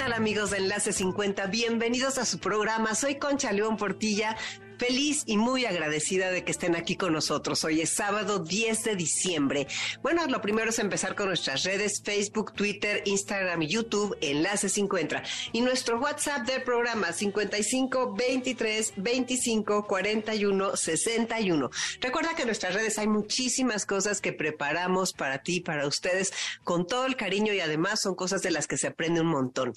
¿Qué tal amigos de Enlace 50? Bienvenidos a su programa. Soy Concha León Portilla feliz y muy agradecida de que estén aquí con nosotros. Hoy es sábado 10 de diciembre. Bueno, lo primero es empezar con nuestras redes Facebook, Twitter, Instagram YouTube. Enlace 50. Y nuestro WhatsApp del programa 55 23 25 41 61. Recuerda que en nuestras redes hay muchísimas cosas que preparamos para ti, para ustedes, con todo el cariño y además son cosas de las que se aprende un montón.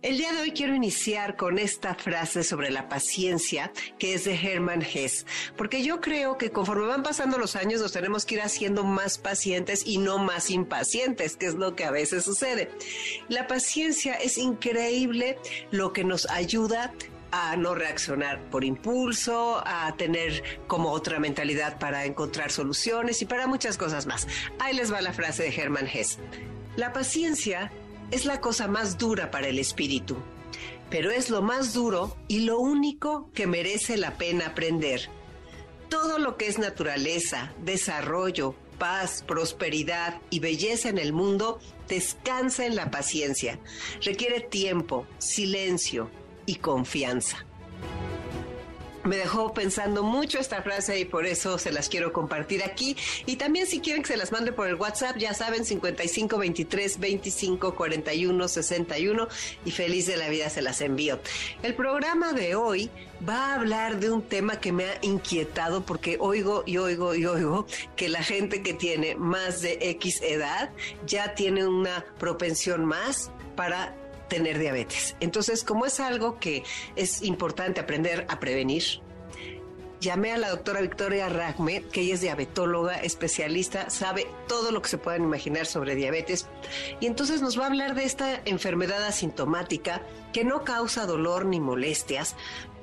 El día de hoy quiero iniciar con esta frase sobre la paciencia que es de Hermann Hess, porque yo creo que conforme van pasando los años nos tenemos que ir haciendo más pacientes y no más impacientes, que es lo que a veces sucede. La paciencia es increíble lo que nos ayuda a no reaccionar por impulso, a tener como otra mentalidad para encontrar soluciones y para muchas cosas más. Ahí les va la frase de Hermann Hess. La paciencia es la cosa más dura para el espíritu pero es lo más duro y lo único que merece la pena aprender. Todo lo que es naturaleza, desarrollo, paz, prosperidad y belleza en el mundo descansa en la paciencia. Requiere tiempo, silencio y confianza me dejó pensando mucho esta frase y por eso se las quiero compartir aquí. Y también si quieren que se las mande por el WhatsApp, ya saben, 55 23 25 41 61 y feliz de la vida se las envío. El programa de hoy va a hablar de un tema que me ha inquietado porque oigo y oigo y oigo que la gente que tiene más de X edad ya tiene una propensión más para tener diabetes. Entonces, como es algo que es importante aprender a prevenir, llamé a la doctora Victoria Ragme, que ella es diabetóloga, especialista, sabe todo lo que se puedan imaginar sobre diabetes, y entonces nos va a hablar de esta enfermedad asintomática que no causa dolor ni molestias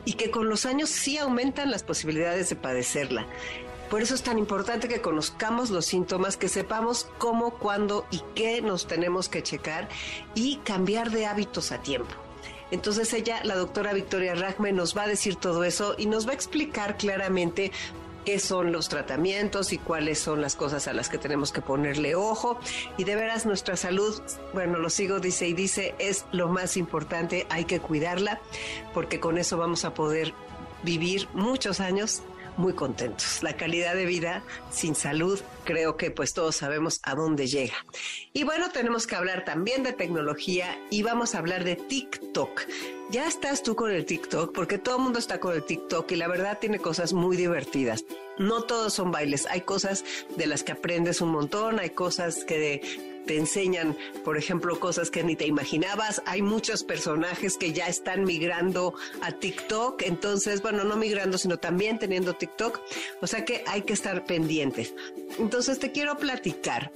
y que con los años sí aumentan las posibilidades de padecerla. Por eso es tan importante que conozcamos los síntomas, que sepamos cómo, cuándo y qué nos tenemos que checar y cambiar de hábitos a tiempo. Entonces ella, la doctora Victoria Ragme, nos va a decir todo eso y nos va a explicar claramente qué son los tratamientos y cuáles son las cosas a las que tenemos que ponerle ojo. Y de veras nuestra salud, bueno, lo sigo, dice y dice, es lo más importante, hay que cuidarla, porque con eso vamos a poder vivir muchos años muy contentos. La calidad de vida sin salud, creo que pues todos sabemos a dónde llega. Y bueno, tenemos que hablar también de tecnología y vamos a hablar de TikTok. Ya estás tú con el TikTok porque todo el mundo está con el TikTok y la verdad tiene cosas muy divertidas. No todos son bailes, hay cosas de las que aprendes un montón, hay cosas que te enseñan, por ejemplo, cosas que ni te imaginabas. Hay muchos personajes que ya están migrando a TikTok, entonces, bueno, no migrando, sino también teniendo TikTok. O sea que hay que estar pendientes. Entonces te quiero platicar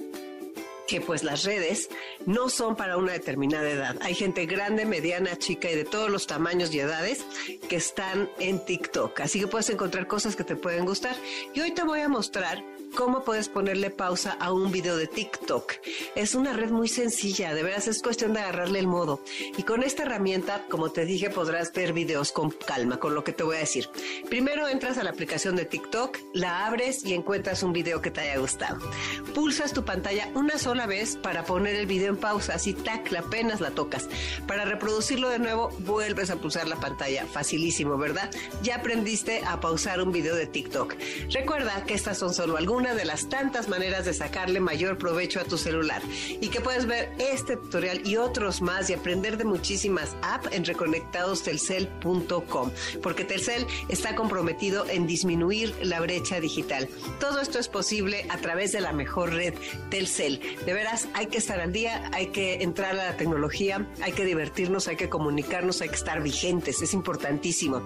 que pues las redes no son para una determinada edad. Hay gente grande, mediana, chica y de todos los tamaños y edades que están en TikTok. Así que puedes encontrar cosas que te pueden gustar. Y hoy te voy a mostrar cómo puedes ponerle pausa a un video de TikTok. Es una red muy sencilla, de veras es cuestión de agarrarle el modo. Y con esta herramienta, como te dije, podrás ver videos con calma, con lo que te voy a decir. Primero entras a la aplicación de TikTok, la abres y encuentras un video que te haya gustado. Pulsas tu pantalla una sola vez para poner el video en pausa, así tac, apenas la tocas. Para reproducirlo de nuevo, vuelves a pulsar la pantalla. Facilísimo, ¿verdad? Ya aprendiste a pausar un video de TikTok. Recuerda que estas son solo algunas de las tantas maneras de sacarle mayor provecho a tu celular y que puedes ver este tutorial y otros más y aprender de muchísimas apps en reconectadostelcel.com porque Telcel está comprometido en disminuir la brecha digital. Todo esto es posible a través de la mejor red Telcel. De veras, hay que estar al día, hay que entrar a la tecnología, hay que divertirnos, hay que comunicarnos, hay que estar vigentes, es importantísimo.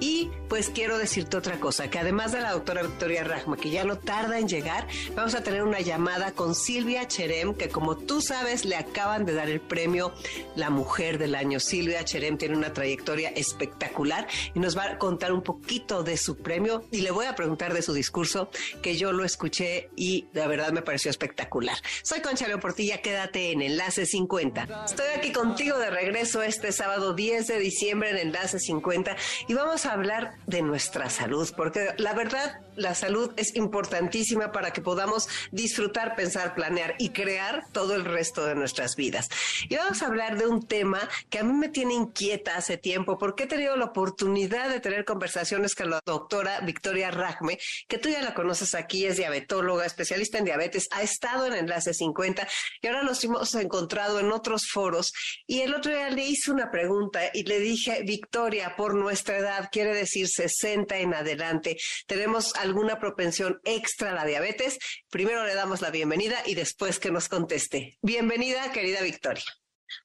Y pues quiero decirte otra cosa, que además de la doctora Victoria Rajma, que ya no tarda tarda en llegar. Vamos a tener una llamada con Silvia Cherem, que como tú sabes, le acaban de dar el premio La Mujer del Año. Silvia Cherem tiene una trayectoria espectacular y nos va a contar un poquito de su premio y le voy a preguntar de su discurso, que yo lo escuché y la verdad me pareció espectacular. Soy Concha León Portilla, quédate en Enlace 50. Estoy aquí contigo de regreso este sábado 10 de diciembre en Enlace 50 y vamos a hablar de nuestra salud, porque la verdad la salud es importantísima para que podamos disfrutar, pensar, planear y crear todo el resto de nuestras vidas. Y vamos a hablar de un tema que a mí me tiene inquieta hace tiempo, porque he tenido la oportunidad de tener conversaciones con la doctora Victoria Ragme, que tú ya la conoces aquí, es diabetóloga, especialista en diabetes, ha estado en Enlace 50 y ahora nos hemos encontrado en otros foros. Y el otro día le hice una pregunta y le dije, Victoria, por nuestra edad, quiere decir 60 en adelante, tenemos alguna propensión extra la diabetes, primero le damos la bienvenida y después que nos conteste. Bienvenida, querida Victoria.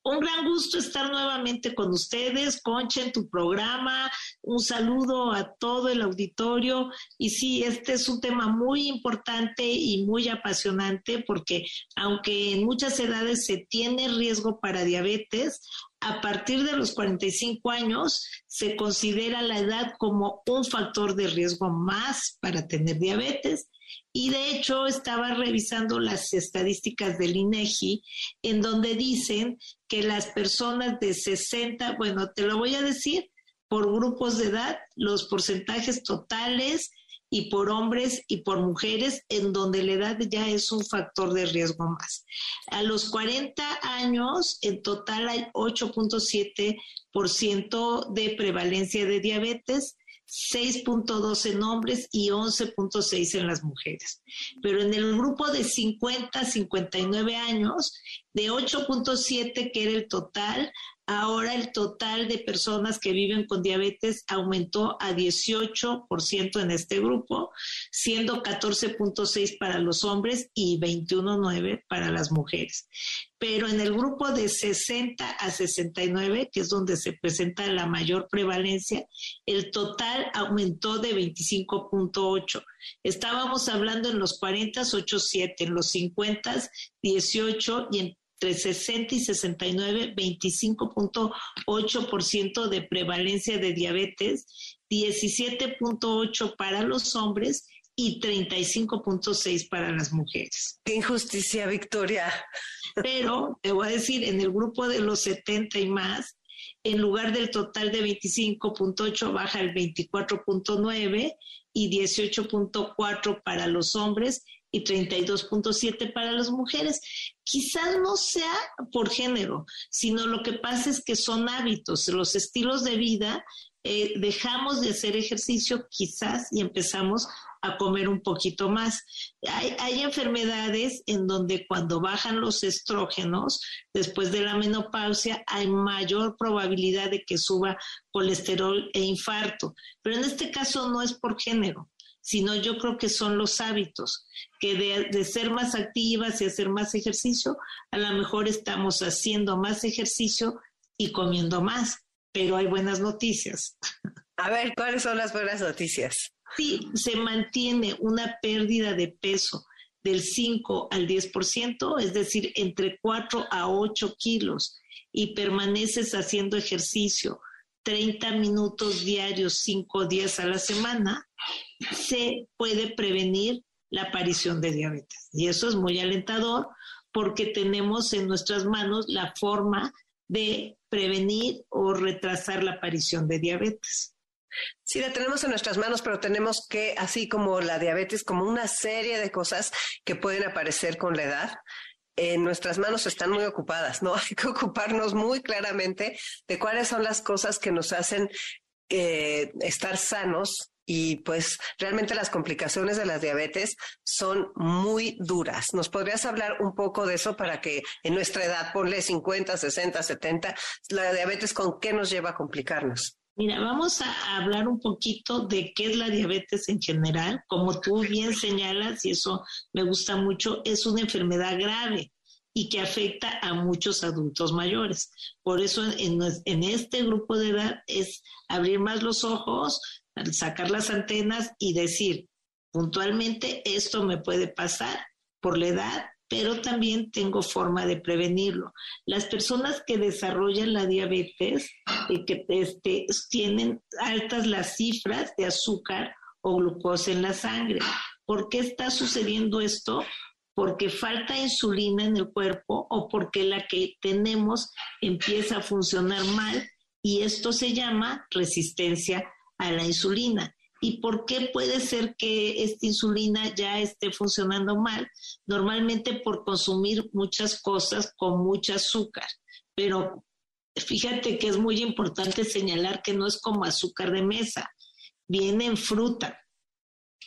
Un gran gusto estar nuevamente con ustedes, Concha, en tu programa. Un saludo a todo el auditorio. Y sí, este es un tema muy importante y muy apasionante porque aunque en muchas edades se tiene riesgo para diabetes, a partir de los 45 años se considera la edad como un factor de riesgo más para tener diabetes. Y de hecho estaba revisando las estadísticas del INEGI en donde dicen que las personas de 60, bueno, te lo voy a decir por grupos de edad, los porcentajes totales y por hombres y por mujeres, en donde la edad ya es un factor de riesgo más. A los 40 años, en total hay 8.7% de prevalencia de diabetes, 6.2 en hombres y 11.6 en las mujeres. Pero en el grupo de 50 a 59 años, de 8.7 que era el total, Ahora el total de personas que viven con diabetes aumentó a 18% en este grupo, siendo 14.6 para los hombres y 21.9 para las mujeres. Pero en el grupo de 60 a 69, que es donde se presenta la mayor prevalencia, el total aumentó de 25.8. Estábamos hablando en los 40, 8.7, en los 50, 18 y en entre 60 y 69, 25.8% de prevalencia de diabetes, 17.8 para los hombres y 35.6 para las mujeres. Qué injusticia, Victoria. Pero te voy a decir, en el grupo de los 70 y más, en lugar del total de 25.8 baja el 24.9 y 18.4 para los hombres y 32.7 para las mujeres. Quizás no sea por género, sino lo que pasa es que son hábitos, los estilos de vida. Eh, dejamos de hacer ejercicio quizás y empezamos a comer un poquito más. Hay, hay, enfermedades en donde cuando bajan los estrógenos, después de la menopausia, hay mayor probabilidad de que suba colesterol e infarto. Pero en este caso no es por género sino yo creo que son los hábitos, que de, ser más activas y hacer más ejercicio, a lo mejor estamos haciendo más ejercicio y comiendo más, pero hay buenas noticias. A ver, ¿cuáles son las buenas noticias? Sí, se mantiene una pérdida de peso del 5 al 10%, es decir, entre 4 a 8 kilos, y permaneces haciendo ejercicio 30 minutos diarios, 5 días a la semana, se puede prevenir la aparición de diabetes. Y eso es muy alentador porque tenemos en nuestras manos la forma de prevenir o retrasar la aparición de diabetes. Sí, la tenemos en nuestras manos, pero tenemos que, así como la diabetes, como una serie de cosas que pueden aparecer con la edad, en nuestras manos están muy ocupadas, ¿no? Hay que ocuparnos muy claramente de cuáles son las cosas que nos hacen eh, estar sanos y pues realmente las complicaciones de la diabetes son muy duras. ¿Nos podrías hablar un poco de eso para que en nuestra edad, ponle 50, 60, 70, la diabetes con qué nos lleva a complicarnos? Mira, vamos a hablar un poquito de qué es la diabetes en general. Como tú bien señalas, y eso me gusta mucho, es una enfermedad grave y que afecta a muchos adultos mayores. Por eso en, en este grupo de edad es abrir más los ojos, sacar las antenas y decir, Puntualmente esto me puede pasar por la edad, pero también tengo forma de prevenirlo. Las personas que desarrollan la diabetes y que este, tienen altas las cifras de azúcar o glucosa en la sangre. ¿Por qué está sucediendo esto? Porque falta insulina en el cuerpo o porque la que tenemos empieza a funcionar mal y esto se llama resistencia a la insulina. ¿Y por qué puede ser que esta insulina ya esté funcionando mal? Normalmente por consumir muchas cosas con mucho azúcar. Pero fíjate que es muy importante señalar que no es como azúcar de mesa, viene en fruta.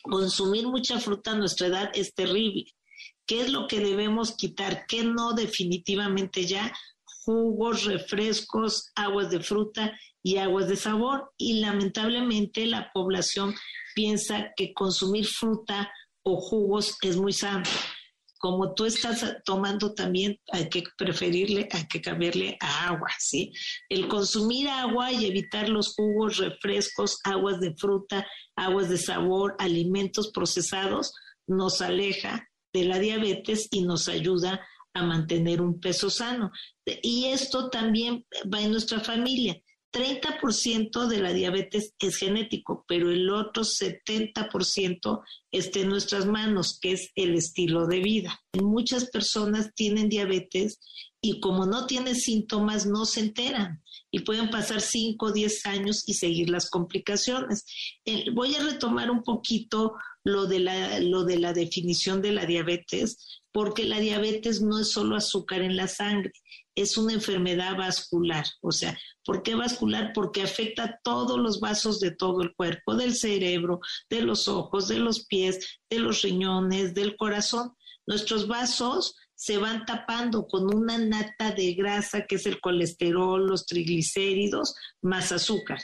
Consumir mucha fruta a nuestra edad es terrible. ¿Qué es lo que debemos quitar? ¿Qué no definitivamente ya? Jugos, refrescos, aguas de fruta y aguas de sabor. Y lamentablemente la población piensa que consumir fruta o jugos es muy sano. Como tú estás tomando también, hay que preferirle, hay que cambiarle a agua, ¿sí? El consumir agua y evitar los jugos, refrescos, aguas de fruta, aguas de sabor, alimentos procesados, nos aleja de la diabetes y nos ayuda a mantener un peso sano. Y esto también va en nuestra familia. 30% de la diabetes es genético, pero el otro 70% está en nuestras manos, que es el estilo de vida. Muchas personas tienen diabetes y como no tienen síntomas, no se enteran y pueden pasar 5 o 10 años y seguir las complicaciones. Eh, voy a retomar un poquito lo de, la, lo de la definición de la diabetes, porque la diabetes no es solo azúcar en la sangre, es una enfermedad vascular. O sea, ¿por qué vascular? Porque afecta todos los vasos de todo el cuerpo, del cerebro, de los ojos, de los pies, de los riñones, del corazón. Nuestros vasos se van tapando con una nata de grasa que es el colesterol, los triglicéridos, más azúcar.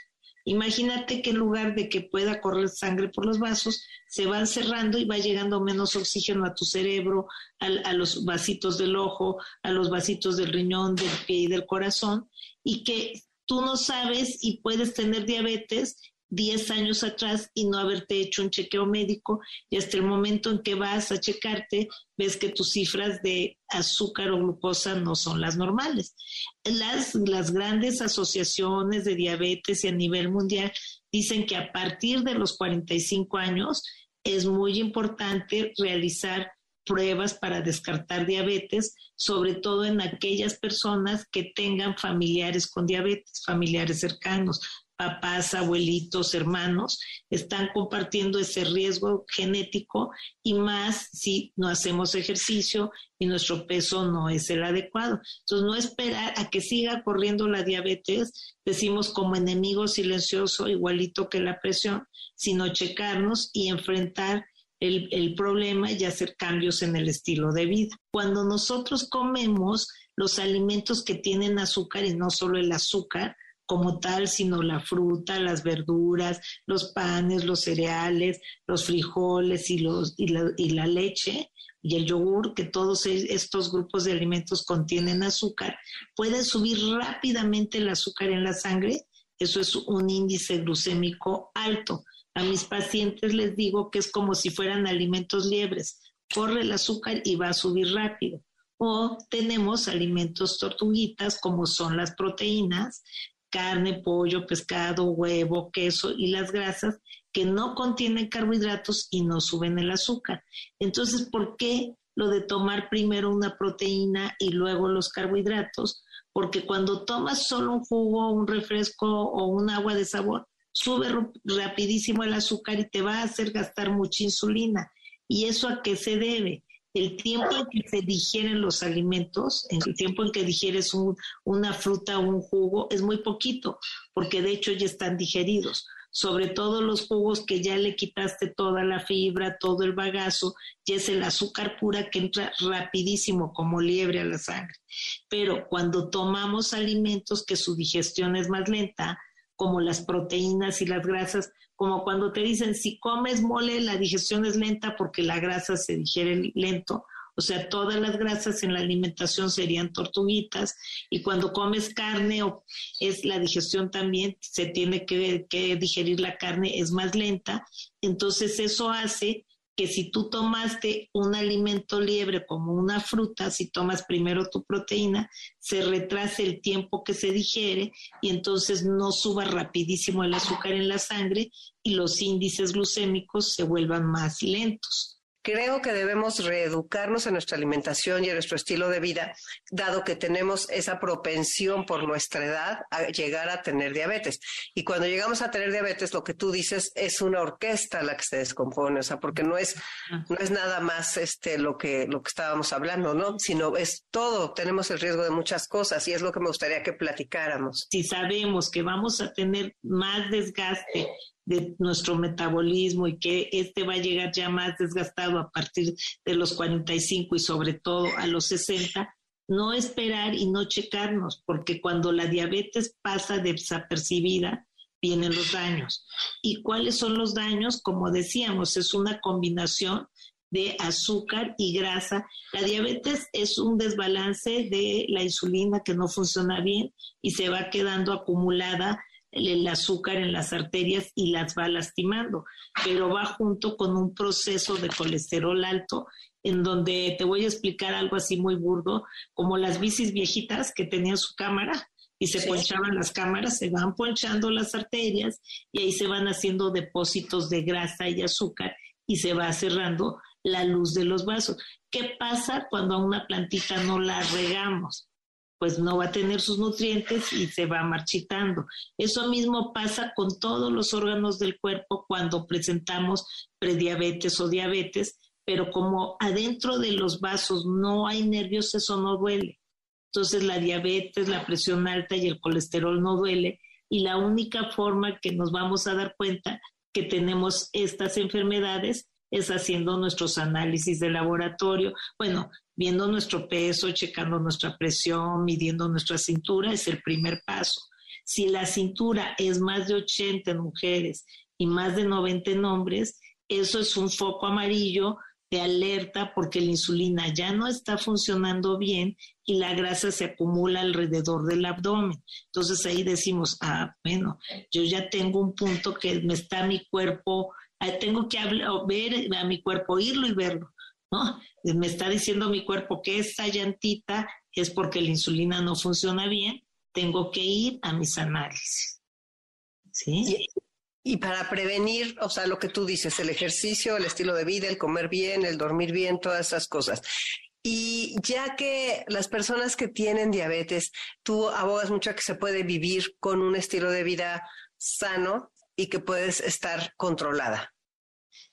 Imagínate que en lugar de que pueda correr sangre por los vasos, se van cerrando y va llegando menos oxígeno a tu cerebro, a, los vasitos del ojo, a los vasitos del riñón, del pie y del corazón, y que tú no sabes y puedes tener diabetes 10 años atrás y no haberte hecho un chequeo médico y hasta el momento en que vas a checarte ves que tus cifras de azúcar o glucosa no son las normales. Las, las grandes asociaciones de diabetes y a nivel mundial dicen que a partir de los 45 años es muy importante realizar pruebas para descartar diabetes, sobre todo en aquellas personas que tengan familiares con diabetes, familiares cercanos, papás, abuelitos, hermanos, están compartiendo ese riesgo genético y más si no hacemos ejercicio y nuestro peso no es el adecuado. Entonces, no esperar a que siga corriendo la diabetes, decimos como enemigo silencioso, igualito que la presión, sino checarnos y enfrentar el, problema y hacer cambios en el estilo de vida. Cuando nosotros comemos los alimentos que tienen azúcar y no solo el azúcar, como tal, sino la fruta, las verduras, los panes, los cereales, los frijoles y, la, la leche y el yogur, que todos e, estos grupos de alimentos contienen azúcar, puede subir rápidamente el azúcar en la sangre. Eso es un índice glucémico alto. A mis pacientes les digo que es como si fueran alimentos liebres. Corre el azúcar y va a subir rápido o tenemos alimentos tortuguitas como son las proteínas, carne, pollo, pescado, huevo, queso y las grasas que no contienen carbohidratos y no suben el azúcar. Entonces, ¿por qué lo de tomar primero una proteína y luego los carbohidratos? Porque cuando tomas solo un jugo, un refresco o un agua de sabor, sube rapidísimo el azúcar y te va a hacer gastar mucha insulina. ¿Y eso a qué se debe? El tiempo en que se digieren los alimentos, en el tiempo en que digieres una fruta o un jugo, es muy poquito, porque de hecho ya están digeridos. Sobre todo los jugos que ya le quitaste toda la fibra, todo el bagazo, ya es el azúcar pura que entra rapidísimo como liebre a la sangre. Pero cuando tomamos alimentos que su digestión es más lenta, como las proteínas y las grasas, como cuando te dicen, si comes mole, la digestión es lenta porque la grasa se digiere lento, O sea, todas las grasas en la alimentación serían tortuguitas y cuando comes carne es la digestión también, se tiene que, que digerir la carne, es más lenta. Entonces eso hace que si tú tomaste un alimento liebre como una fruta, si tomas primero tu proteína, se retrase el tiempo que se digiere y entonces no suba rapidísimo el azúcar en la sangre y los índices glucémicos se vuelvan más lentos. Creo que debemos reeducarnos en nuestra alimentación y en nuestro estilo de vida, dado que tenemos esa propensión por nuestra edad a llegar a tener diabetes. Y cuando llegamos a tener diabetes, lo que tú dices es una orquesta la que se descompone, o sea, porque no es, no es nada más este, lo, que, lo que estábamos hablando, ¿no? Sino es todo, tenemos el riesgo de muchas cosas y es lo que me gustaría que platicáramos. Si sabemos que vamos a tener más desgaste de nuestro metabolismo y que este va a llegar ya más desgastado a partir de los 45 y sobre todo a los 60, no esperar y no checarnos, porque cuando la diabetes pasa desapercibida, vienen los daños. ¿Y cuáles son los daños? Como decíamos, es una combinación de azúcar y grasa. La diabetes es un desbalance de la insulina que no funciona bien y se va quedando acumulada el azúcar en las arterias y las va lastimando, pero va junto con un proceso de colesterol alto en donde te voy a explicar algo así muy burdo, como las bicis viejitas que tenían su cámara y se ponchaban las cámaras, se van ponchando las arterias y ahí se van haciendo depósitos de grasa y azúcar y se va cerrando la luz de los vasos. ¿Qué pasa cuando a una plantita no la regamos? Pues no va a tener sus nutrientes y se va marchitando. Eso mismo pasa con todos los órganos del cuerpo cuando presentamos prediabetes o diabetes, pero como adentro de los vasos no hay nervios, eso no duele. Entonces la diabetes, la presión alta y el colesterol no duele y la única forma que nos vamos a dar cuenta que tenemos estas enfermedades es haciendo nuestros análisis de laboratorio. Bueno, viendo nuestro peso, checando nuestra presión, midiendo nuestra cintura, es el primer paso. Si la cintura es más de 80 en mujeres y más de 90 en hombres, eso es un foco amarillo de alerta porque la insulina ya no está funcionando bien y la grasa se acumula alrededor del abdomen. Entonces ahí decimos, ah, bueno, yo ya tengo un punto que me está mi cuerpo, tengo que ver a mi cuerpo, oírlo y verlo. ¿No? Me está diciendo mi cuerpo que esa llantita es porque la insulina no funciona bien, tengo que ir a mis análisis. ¿Sí? Y, para prevenir, o sea, lo que tú dices, el ejercicio, el estilo de vida, el comer bien, el dormir bien, todas esas cosas. Y ya que las personas que tienen diabetes, tú abogas mucho que se puede vivir con un estilo de vida sano y que puedes estar controlada.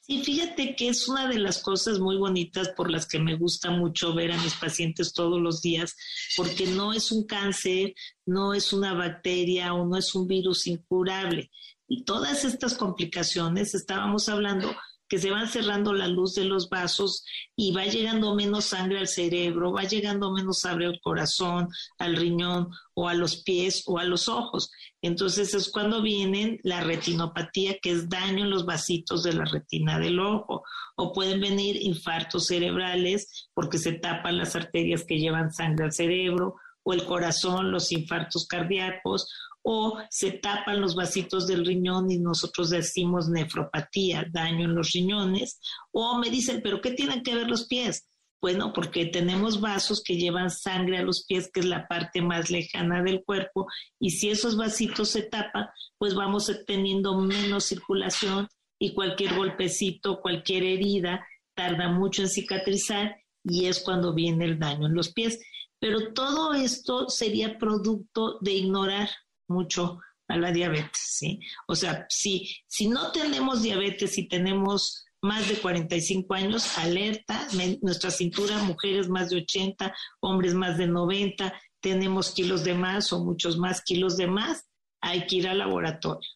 Sí, fíjate que es una de las cosas muy bonitas por las que me gusta mucho ver a mis pacientes todos los días, porque no es un cáncer, no es una bacteria o no es un virus incurable. Y todas estas complicaciones, estábamos hablando que se van cerrando la luz de los vasos y va llegando menos sangre al cerebro, va llegando menos sangre al corazón, al riñón o a los pies o a los ojos. Entonces es cuando viene la retinopatía, que es daño en los vasitos de la retina del ojo, o pueden venir infartos cerebrales porque se tapan las arterias que llevan sangre al cerebro, o el corazón, los infartos cardíacos, o se tapan los vasitos del riñón y nosotros decimos nefropatía, daño en los riñones, o me dicen, pero ¿qué tienen que ver los pies? Bueno, porque tenemos vasos que llevan sangre a los pies, que es la parte más lejana del cuerpo, y si esos vasitos se tapan, pues vamos teniendo menos circulación y cualquier golpecito, cualquier herida tarda mucho en cicatrizar y es cuando viene el daño en los pies. Pero todo esto sería producto de ignorar mucho a la diabetes, ¿sí? O sea, si, si no tenemos diabetes y tenemos más de 45 años, alerta, nuestra cintura, mujeres más de 80, hombres más de 90, tenemos kilos de más o muchos más kilos de más, hay que ir al laboratorio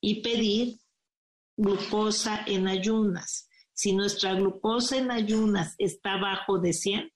y pedir glucosa en ayunas. Si nuestra glucosa en ayunas está bajo de 100,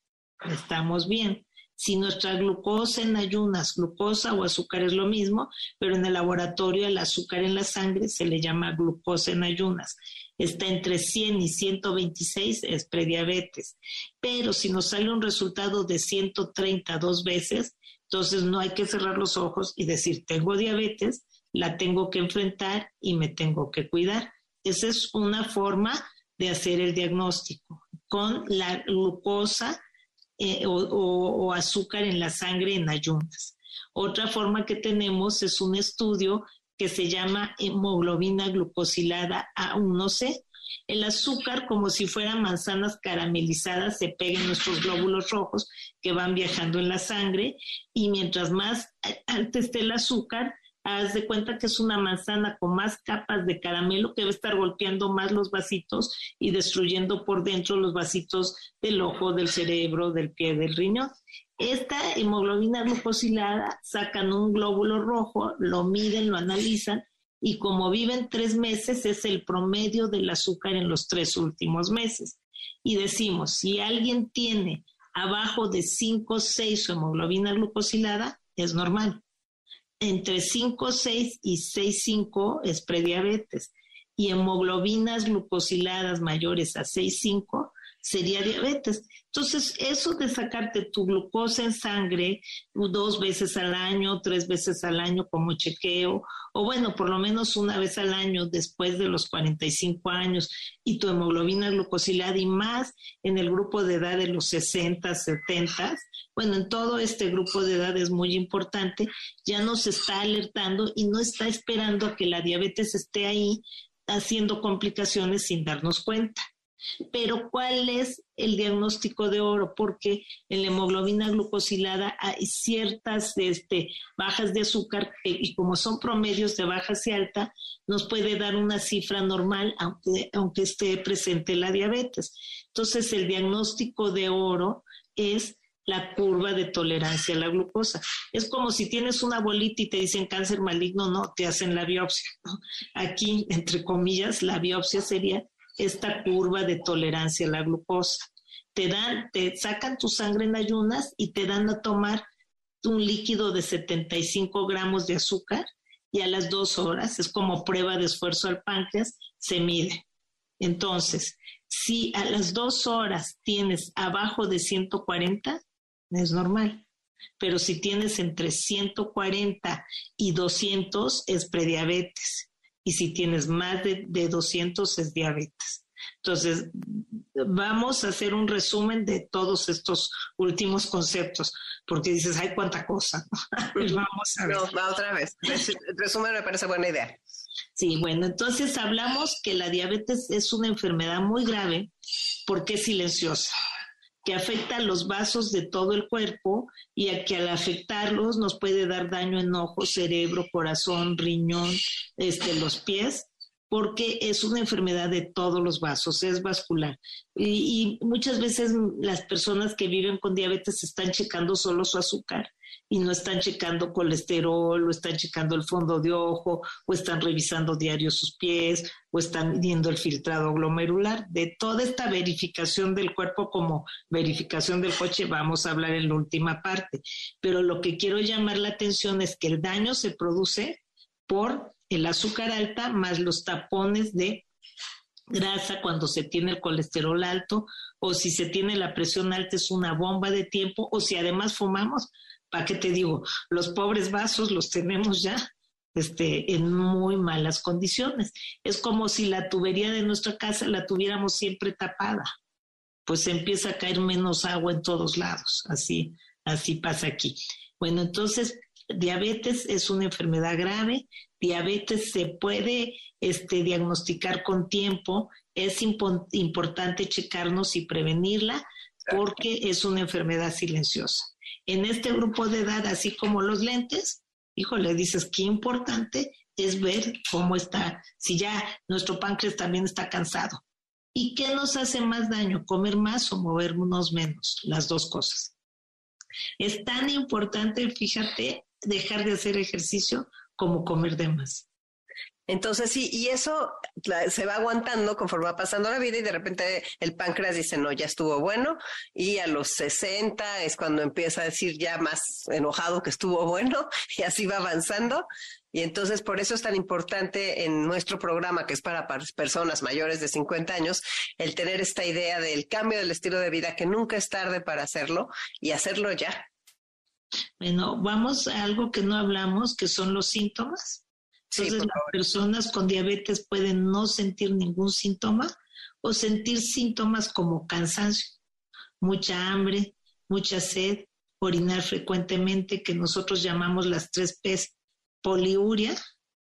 estamos bien. Si nuestra glucosa en ayunas, glucosa o azúcar es lo mismo, pero en el laboratorio el azúcar en la sangre se le llama glucosa en ayunas. Está entre 100 y 126 es prediabetes. Pero si nos sale un resultado de 130 dos veces, entonces no hay que cerrar los ojos y decir, tengo diabetes, la tengo que enfrentar y me tengo que cuidar. Esa es una forma de hacer el diagnóstico con la glucosa eh, o, azúcar en la sangre en ayunas. Otra forma que tenemos es un estudio que se llama hemoglobina glucosilada A1C. El azúcar, como si fueran manzanas caramelizadas, se pega en nuestros glóbulos rojos que van viajando en la sangre y mientras más alto esté el azúcar, haz de cuenta que es una manzana con más capas de caramelo que va a estar golpeando más los vasitos y destruyendo por dentro los vasitos del ojo, del cerebro, del pie, del riñón. Esta hemoglobina glucosilada sacan un glóbulo rojo, lo miden, lo analizan y como viven tres meses es el promedio del azúcar en los tres últimos meses. Y decimos, si alguien tiene abajo de 5 o 6 su hemoglobina glucosilada, es normal entre 5,6 y 6,5 es prediabetes. Y hemoglobinas glucosiladas mayores a 6,5 sería diabetes. Entonces, eso de sacarte tu glucosa en sangre dos veces al año, tres veces al año como chequeo, o bueno, por lo menos una vez al año después de los 45 años, y tu hemoglobina glucosilada y más en el grupo de edad de los 60, 70, bueno, en todo este grupo de edad es muy importante, ya nos está alertando y no está esperando a que la diabetes esté ahí haciendo complicaciones sin darnos cuenta. Pero ¿cuál es el diagnóstico de oro? Porque en la hemoglobina glucosilada hay ciertas este, bajas de azúcar y como son promedios de bajas y alta, nos puede dar una cifra normal aunque, aunque esté presente la diabetes. Entonces el diagnóstico de oro es la curva de tolerancia a la glucosa. Es como si tienes una bolita y te dicen cáncer maligno, no, te hacen la biopsia. Aquí, entre comillas, la biopsia sería esta curva de tolerancia a la glucosa. Te dan, te sacan tu sangre en ayunas y te dan a tomar un líquido de 75 gramos de azúcar y a las dos horas, es como prueba de esfuerzo al páncreas, se mide. Entonces, si a las dos horas tienes abajo de 140, es normal. Pero si tienes entre 140 y 200 es prediabetes. Y si tienes más de, 200 es diabetes. Entonces, vamos a hacer un resumen de todos estos últimos conceptos, porque dices, ay, cuánta cosa. vamos a ver. No, va otra vez. Resumen me parece buena idea. Sí, bueno, entonces hablamos que la diabetes es una enfermedad muy grave porque es silenciosa que afecta los vasos de todo el cuerpo y a que al afectarlos nos puede dar daño en ojos, cerebro, corazón, riñón, este, los pies, porque es una enfermedad de todos los vasos, es vascular. Y, muchas veces las personas que viven con diabetes están checando solo su azúcar y no están checando colesterol, o están checando el fondo de ojo, o están revisando diario sus pies, o están midiendo el filtrado glomerular. De toda esta verificación del cuerpo como verificación del coche vamos a hablar en la última parte. Pero lo que quiero llamar la atención es que el daño se produce por el azúcar alta más los tapones de grasa cuando se tiene el colesterol alto o si se tiene la presión alta es una bomba de tiempo o si además fumamos ¿Para qué te digo? Los pobres vasos los tenemos ya este, en muy malas condiciones. Es como si la tubería de nuestra casa la tuviéramos siempre tapada. Pues empieza a caer menos agua en todos lados. Así, así pasa aquí. Bueno, entonces, diabetes es una enfermedad grave. Diabetes se puede este, diagnosticar con tiempo. Es importante checarnos y prevenirla porque es una enfermedad silenciosa en este grupo de edad, así como los lentes, híjole, dices, qué importante es ver cómo está, si ya nuestro páncreas también está cansado. ¿Y qué nos hace más daño? ¿Comer más o movernos menos? Las dos cosas. Es tan importante, fíjate, dejar de hacer ejercicio como comer de más. Entonces sí, y eso se va aguantando conforme va pasando la vida y de repente el páncreas dice, no, ya estuvo bueno, y a los 60 es cuando empieza a decir ya más enojado que estuvo bueno, y así va avanzando. Y entonces por eso es tan importante en nuestro programa, que es para personas mayores de 50 años, el tener esta idea del cambio del estilo de vida, que nunca es tarde para hacerlo y hacerlo ya. Bueno, vamos a algo que no hablamos, que son los síntomas. Entonces las personas con diabetes pueden no sentir ningún síntoma o sentir síntomas como cansancio, mucha hambre, mucha sed, orinar frecuentemente, que nosotros llamamos las tres P's, poliuria,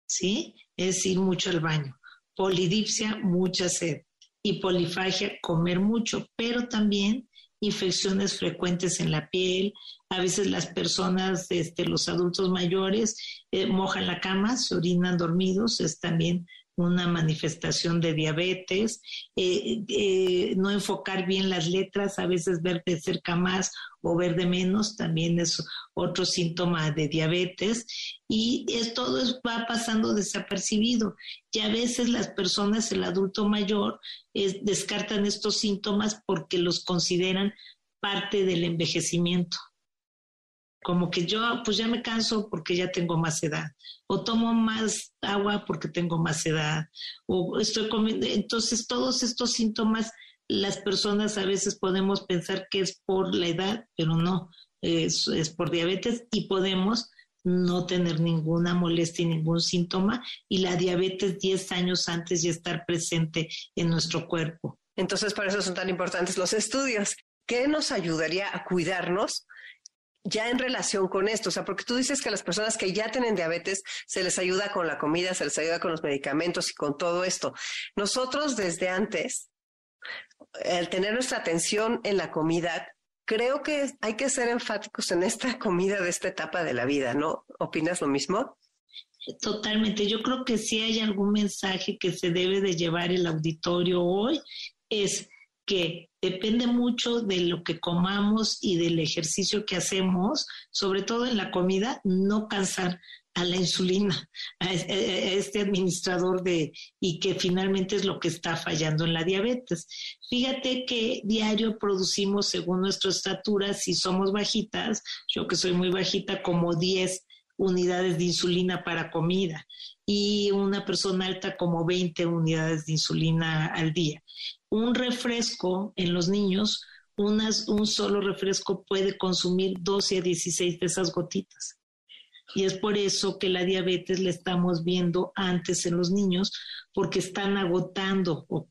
¿sí? Es ir mucho al baño, polidipsia, mucha sed, y polifagia, comer mucho, pero también infecciones frecuentes en la piel. A veces las personas, este, los adultos mayores, eh, mojan la cama, se orinan dormidos, es también una manifestación de diabetes, eh, eh, no enfocar bien las letras, a veces ver de cerca más o ver de menos, también es otro síntoma de diabetes y es, todo va pasando desapercibido. Y a veces las personas, el adulto mayor, descartan estos síntomas porque los consideran parte del envejecimiento como que yo pues ya me canso porque ya tengo más edad, o tomo más agua porque tengo más edad, o estoy comiendo, entonces todos estos síntomas las personas a veces podemos pensar que es por la edad, pero no, es, por diabetes y podemos no tener ninguna molestia y ningún síntoma y la diabetes 10 años antes ya estar presente en nuestro cuerpo. Entonces, por eso son tan importantes los estudios. ¿Qué nos ayudaría a cuidarnos ya en relación con esto, o sea, porque tú dices que a las personas que ya tienen diabetes se les ayuda con la comida, se les ayuda con los medicamentos y con todo esto. Nosotros desde antes, al tener nuestra atención en la comida, creo que hay que ser enfáticos en esta comida de esta etapa de la vida, ¿no? ¿Opinas lo mismo? Totalmente. Yo creo que si hay algún mensaje que se debe de llevar el auditorio hoy es que depende mucho de lo que comamos y del ejercicio que hacemos, sobre todo en la comida, no cansar a la insulina, a este administrador de, y que finalmente es lo que está fallando en la diabetes. Fíjate que diario producimos, según nuestra estatura, si somos bajitas, yo que soy muy bajita, como 10 unidades de insulina para comida y una persona alta como 20 unidades de insulina al día. Un refresco en los niños, un solo refresco puede consumir 12 a 16 de esas gotitas. Y es por eso que la diabetes la estamos viendo antes en los niños, porque están agotando o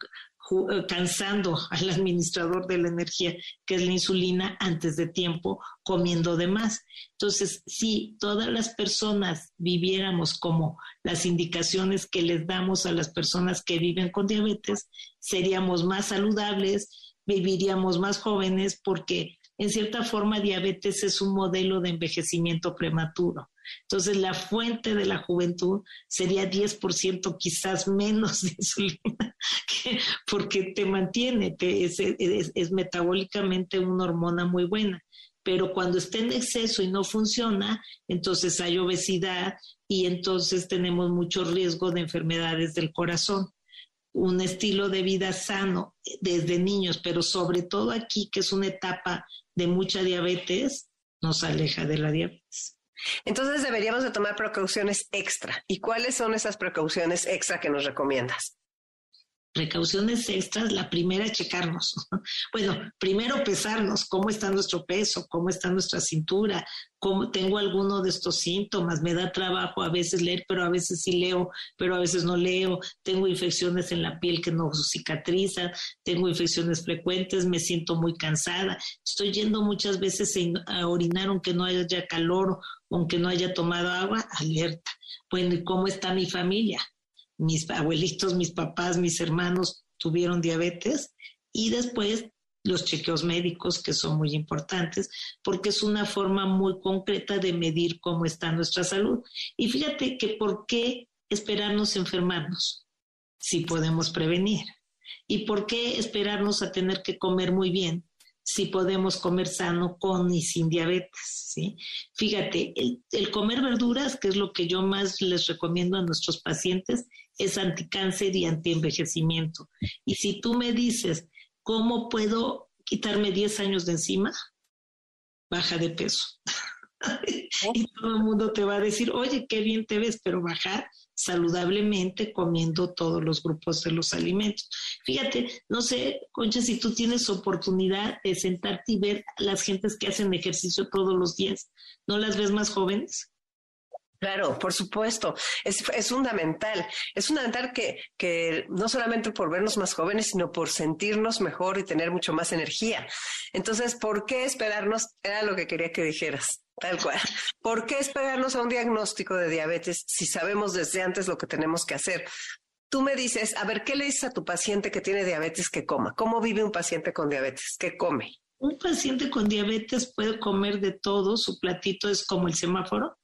cansando al administrador de la energía, que es la insulina, antes de tiempo, comiendo de más. Entonces, si todas las personas viviéramos como las indicaciones que les damos a las personas que viven con diabetes, seríamos más saludables, viviríamos más jóvenes, porque en cierta forma diabetes es un modelo de envejecimiento prematuro. Entonces, la fuente de la juventud sería 10% quizás menos de insulina, porque te mantiene, es, metabólicamente una hormona muy buena. Pero cuando está en exceso y no funciona, entonces hay obesidad y entonces tenemos mucho riesgo de enfermedades del corazón un estilo de vida sano desde niños, pero sobre todo aquí, que es una etapa de mucha diabetes, nos aleja de la diabetes. Entonces deberíamos de tomar precauciones extra. ¿Y cuáles son esas precauciones extra que nos recomiendas? Precauciones extras, la primera, checarnos. Bueno, primero pesarnos, cómo está nuestro peso, cómo está nuestra cintura, cómo tengo alguno de estos síntomas, me da trabajo a veces leer, pero a veces sí leo, pero a veces no leo, tengo infecciones en la piel que no cicatrizan, tengo infecciones frecuentes, me siento muy cansada, estoy yendo muchas veces a orinar aunque no haya calor, aunque no haya tomado agua, alerta. Bueno, ¿y cómo está mi familia? Mis abuelitos, mis papás, mis hermanos tuvieron diabetes y después los chequeos médicos que son muy importantes porque es una forma muy concreta de medir cómo está nuestra salud. Y fíjate que por qué esperarnos enfermarnos si podemos prevenir y por qué esperarnos a tener que comer muy bien si podemos comer sano con y sin diabetes, ¿sí? Fíjate, el, comer verduras, que es lo que yo más les recomiendo a nuestros pacientes, es anticáncer y antienvejecimiento. Y si tú me dices, ¿cómo puedo quitarme 10 años de encima? Baja de peso. Y todo el mundo te va a decir, oye, qué bien te ves, pero bajar saludablemente comiendo todos los grupos de los alimentos. Fíjate, no sé, Concha, si tú tienes oportunidad de sentarte y ver a las gentes que hacen ejercicio todos los días, ¿no las ves más jóvenes? Claro, por supuesto. Es, es, fundamental. Es fundamental que, que no solamente por vernos más jóvenes, sino por sentirnos mejor y tener mucho más energía. Entonces, ¿por qué esperarnos? Era lo que quería que dijeras. Tal cual. ¿Por qué esperarnos a un diagnóstico de diabetes si sabemos desde antes lo que tenemos que hacer? Tú me dices, a ver, ¿qué le dices a tu paciente que tiene diabetes que coma? ¿Cómo vive un paciente con diabetes? ¿Qué come? Un paciente con diabetes puede comer de todo, su platito es como el semáforo,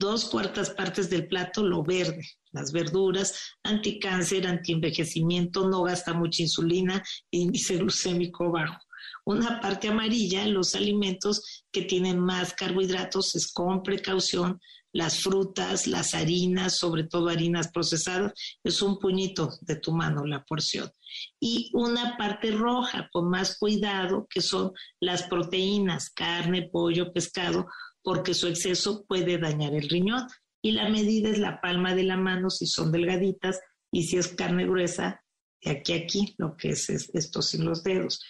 dos cuartas partes del plato lo verde, las verduras, anticáncer, antienvejecimiento, no gasta mucha insulina, índice glucémico bajo. Una parte amarilla, los alimentos que tienen más carbohidratos, es con precaución, las frutas, las harinas, sobre todo harinas procesadas, es un puñito de tu mano la porción. Y una parte roja, con más cuidado, que son las proteínas, carne, pollo, pescado, porque su exceso puede dañar el riñón. Y la medida es la palma de la mano si son delgaditas y si es carne gruesa, de aquí a aquí, lo que es, esto sin los dedos.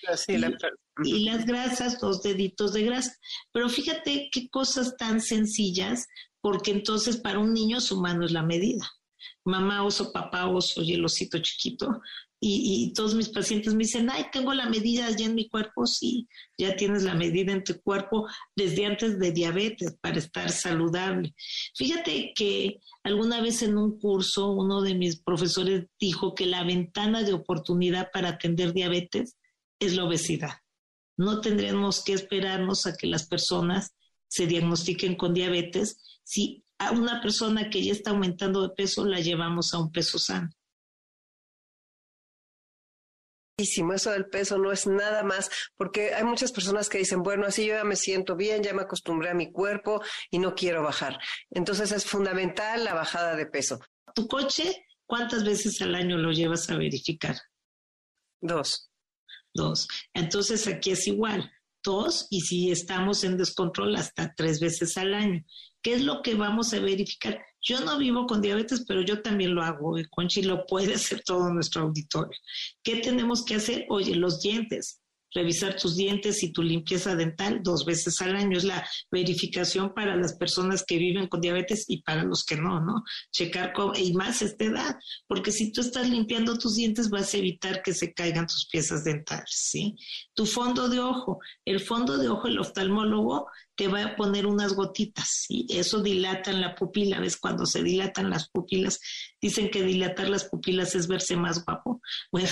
y, y, las grasas, dos deditos de grasa. Pero fíjate qué cosas tan sencillas, porque entonces para un niño su mano es la medida. Mamá oso, papá oso y el osito chiquito y, todos mis pacientes me dicen, ay, tengo la medida ya en mi cuerpo. Sí, ya tienes la medida en tu cuerpo desde antes de diabetes para estar saludable. Fíjate que alguna vez en un curso uno de mis profesores dijo que la ventana de oportunidad para atender diabetes es la obesidad. No tendremos que esperarnos a que las personas se diagnostiquen con diabetes si a una persona que ya está aumentando de peso la llevamos a un peso sano eso del peso no es nada más, porque hay muchas personas que dicen, bueno, así yo ya me siento bien, ya me acostumbré a mi cuerpo y no quiero bajar. Entonces es fundamental la bajada de peso. ¿Tu coche cuántas veces al año lo llevas a verificar? Dos. Dos. Entonces aquí es igual, dos y si estamos en descontrol hasta tres veces al año. ¿Qué es lo que vamos a verificar? Yo no vivo con diabetes, pero yo también lo hago. Conchi lo puede hacer todo nuestro auditorio. ¿Qué tenemos que hacer? Oye, los dientes revisar tus dientes y tu limpieza dental dos veces al año. Es la verificación para las personas que viven con diabetes y para los que no, ¿no? Checar y más esta edad, porque si tú estás limpiando tus dientes vas a evitar que se caigan tus piezas dentales, ¿sí? Tu fondo de ojo, el fondo de ojo, el oftalmólogo te va a poner unas gotitas y eso dilata la pupila. ¿Ves? Cuando se dilatan las pupilas, dicen que dilatar las pupilas es verse más guapo. Bueno,